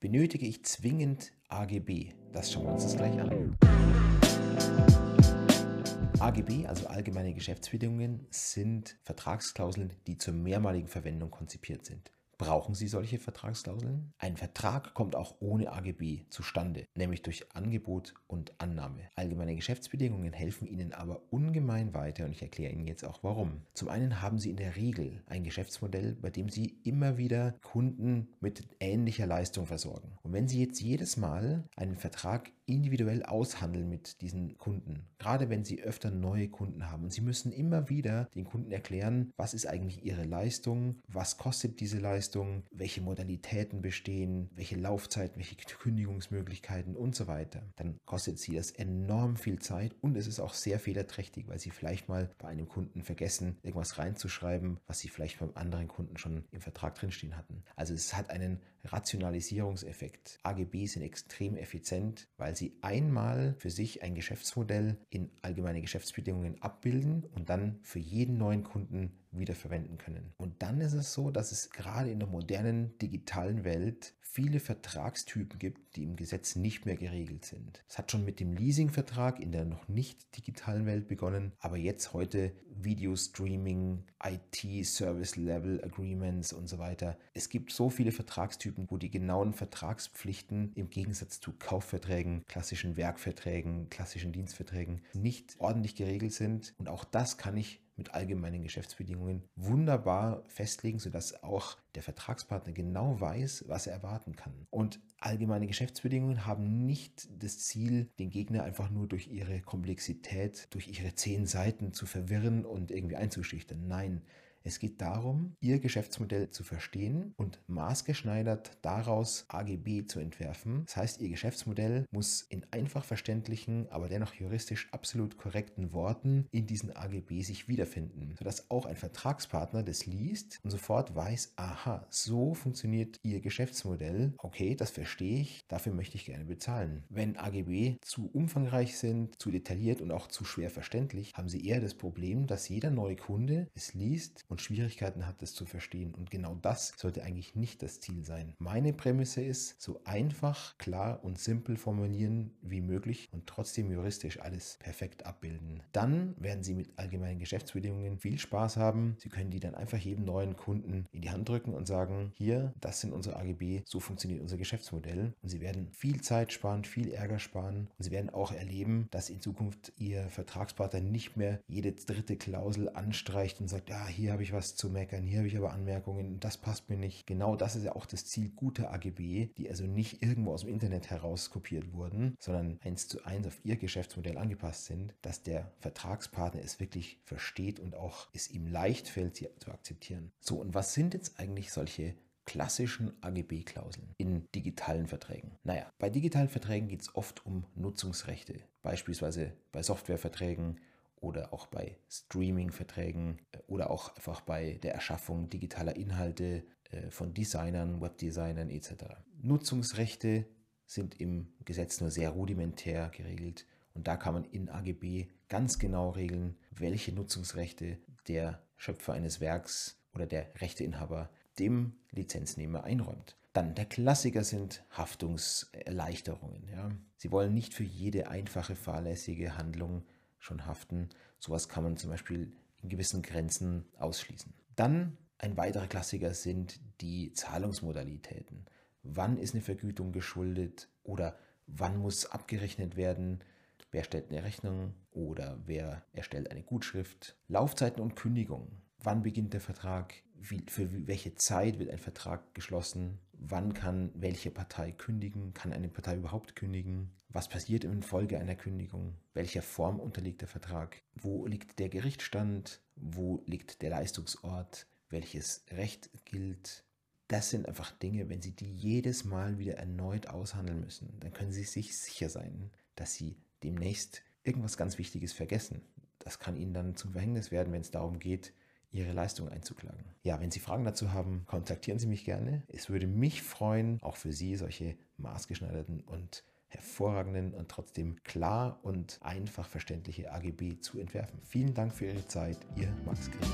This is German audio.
Benötige ich zwingend AGB? Das schauen wir uns das gleich an. AGB, also allgemeine Geschäftsbedingungen, sind Vertragsklauseln, die zur mehrmaligen Verwendung konzipiert sind. Brauchen Sie solche Vertragsklauseln? Ein Vertrag kommt auch ohne AGB zustande, nämlich durch Angebot und Annahme. Allgemeine Geschäftsbedingungen helfen Ihnen aber ungemein weiter und ich erkläre Ihnen jetzt auch warum. Zum einen haben Sie in der Regel ein Geschäftsmodell, bei dem Sie immer wieder Kunden mit ähnlicher Leistung versorgen. Und wenn Sie jetzt jedes Mal einen Vertrag individuell aushandeln mit diesen Kunden, gerade wenn Sie öfter neue Kunden haben und Sie müssen immer wieder den Kunden erklären, was ist eigentlich Ihre Leistung, was kostet diese Leistung, Dienstleistung, welche Modalitäten bestehen, welche Laufzeiten, welche Kündigungsmöglichkeiten und so weiter, dann kostet sie das enorm viel Zeit und es ist auch sehr fehlerträchtig, weil sie vielleicht mal bei einem Kunden vergessen, irgendwas reinzuschreiben, was sie vielleicht beim anderen Kunden schon im Vertrag drinstehen hatten. Also es hat einen Rationalisierungseffekt. AGB sind extrem effizient, weil sie einmal für sich ein Geschäftsmodell in allgemeine Geschäftsbedingungen abbilden und dann für jeden neuen Kunden wieder verwenden können. Und dann ist es so, dass es gerade in der modernen digitalen Welt viele Vertragstypen gibt, die im Gesetz nicht mehr geregelt sind. Es hat schon mit dem Leasingvertrag in der noch nicht digitalen Welt begonnen, aber jetzt heute Video Streaming, IT Service Level Agreements und so weiter. Es gibt so viele Vertragstypen, wo die genauen Vertragspflichten im Gegensatz zu Kaufverträgen, klassischen Werkverträgen, klassischen Dienstverträgen nicht ordentlich geregelt sind und auch das kann ich mit allgemeinen Geschäftsbedingungen wunderbar festlegen, sodass auch der Vertragspartner genau weiß, was er erwarten kann. Und allgemeine Geschäftsbedingungen haben nicht das Ziel, den Gegner einfach nur durch ihre Komplexität, durch ihre zehn Seiten zu verwirren und irgendwie einzuschüchtern. Nein, es geht darum, Ihr Geschäftsmodell zu verstehen und maßgeschneidert daraus AGB zu entwerfen. Das heißt, Ihr Geschäftsmodell muss in einfach verständlichen, aber dennoch juristisch absolut korrekten Worten in diesen AGB sich wiederfinden, sodass auch ein Vertragspartner das liest und sofort weiß, aha, so funktioniert Ihr Geschäftsmodell. Okay, das verstehe ich, dafür möchte ich gerne bezahlen. Wenn AGB zu umfangreich sind, zu detailliert und auch zu schwer verständlich, haben Sie eher das Problem, dass jeder neue Kunde es liest und Schwierigkeiten hat, es zu verstehen. Und genau das sollte eigentlich nicht das Ziel sein. Meine Prämisse ist, so einfach, klar und simpel formulieren wie möglich und trotzdem juristisch alles perfekt abbilden. Dann werden Sie mit allgemeinen Geschäftsbedingungen viel Spaß haben. Sie können die dann einfach jedem neuen Kunden in die Hand drücken und sagen, hier, das sind unsere AGB, so funktioniert unser Geschäftsmodell. Und Sie werden viel Zeit sparen, viel Ärger sparen und Sie werden auch erleben, dass in Zukunft Ihr Vertragspartner nicht mehr jede dritte Klausel anstreicht und sagt, ja, hier habe ich was zu meckern, hier habe ich aber Anmerkungen, das passt mir nicht. Genau das ist ja auch das Ziel guter AGB, die also nicht irgendwo aus dem Internet heraus kopiert wurden, sondern eins zu eins auf ihr Geschäftsmodell angepasst sind, dass der Vertragspartner es wirklich versteht und auch es ihm leicht fällt, sie zu akzeptieren. So, und was sind jetzt eigentlich solche klassischen AGB-Klauseln in digitalen Verträgen? Naja, bei digitalen Verträgen geht es oft um Nutzungsrechte, beispielsweise bei Softwareverträgen oder auch bei Streaming-Verträgen äh, oder auch einfach bei der Erschaffung digitaler Inhalte äh, von Designern, Webdesignern etc. Nutzungsrechte sind im Gesetz nur sehr rudimentär geregelt und da kann man in AGB ganz genau regeln, welche Nutzungsrechte der Schöpfer eines Werks oder der Rechteinhaber dem Lizenznehmer einräumt. Dann der Klassiker sind Haftungserleichterungen. Ja. Sie wollen nicht für jede einfache fahrlässige Handlung schon haften. Sowas kann man zum Beispiel in gewissen Grenzen ausschließen. Dann ein weiterer Klassiker sind die Zahlungsmodalitäten. Wann ist eine Vergütung geschuldet oder wann muss abgerechnet werden? Wer stellt eine Rechnung oder wer erstellt eine Gutschrift? Laufzeiten und Kündigungen. Wann beginnt der Vertrag? Wie, für welche Zeit wird ein Vertrag geschlossen? Wann kann welche Partei kündigen? Kann eine Partei überhaupt kündigen? Was passiert in Folge einer Kündigung? Welcher Form unterliegt der Vertrag? Wo liegt der Gerichtsstand? Wo liegt der Leistungsort? Welches Recht gilt? Das sind einfach Dinge, wenn Sie die jedes Mal wieder erneut aushandeln müssen, dann können Sie sich sicher sein, dass Sie demnächst irgendwas ganz Wichtiges vergessen. Das kann Ihnen dann zum Verhängnis werden, wenn es darum geht, Ihre Leistung einzuklagen. Ja, wenn Sie Fragen dazu haben, kontaktieren Sie mich gerne. Es würde mich freuen, auch für Sie solche maßgeschneiderten und hervorragenden und trotzdem klar und einfach verständliche AGB zu entwerfen. Vielen Dank für Ihre Zeit, Ihr Max Grimm.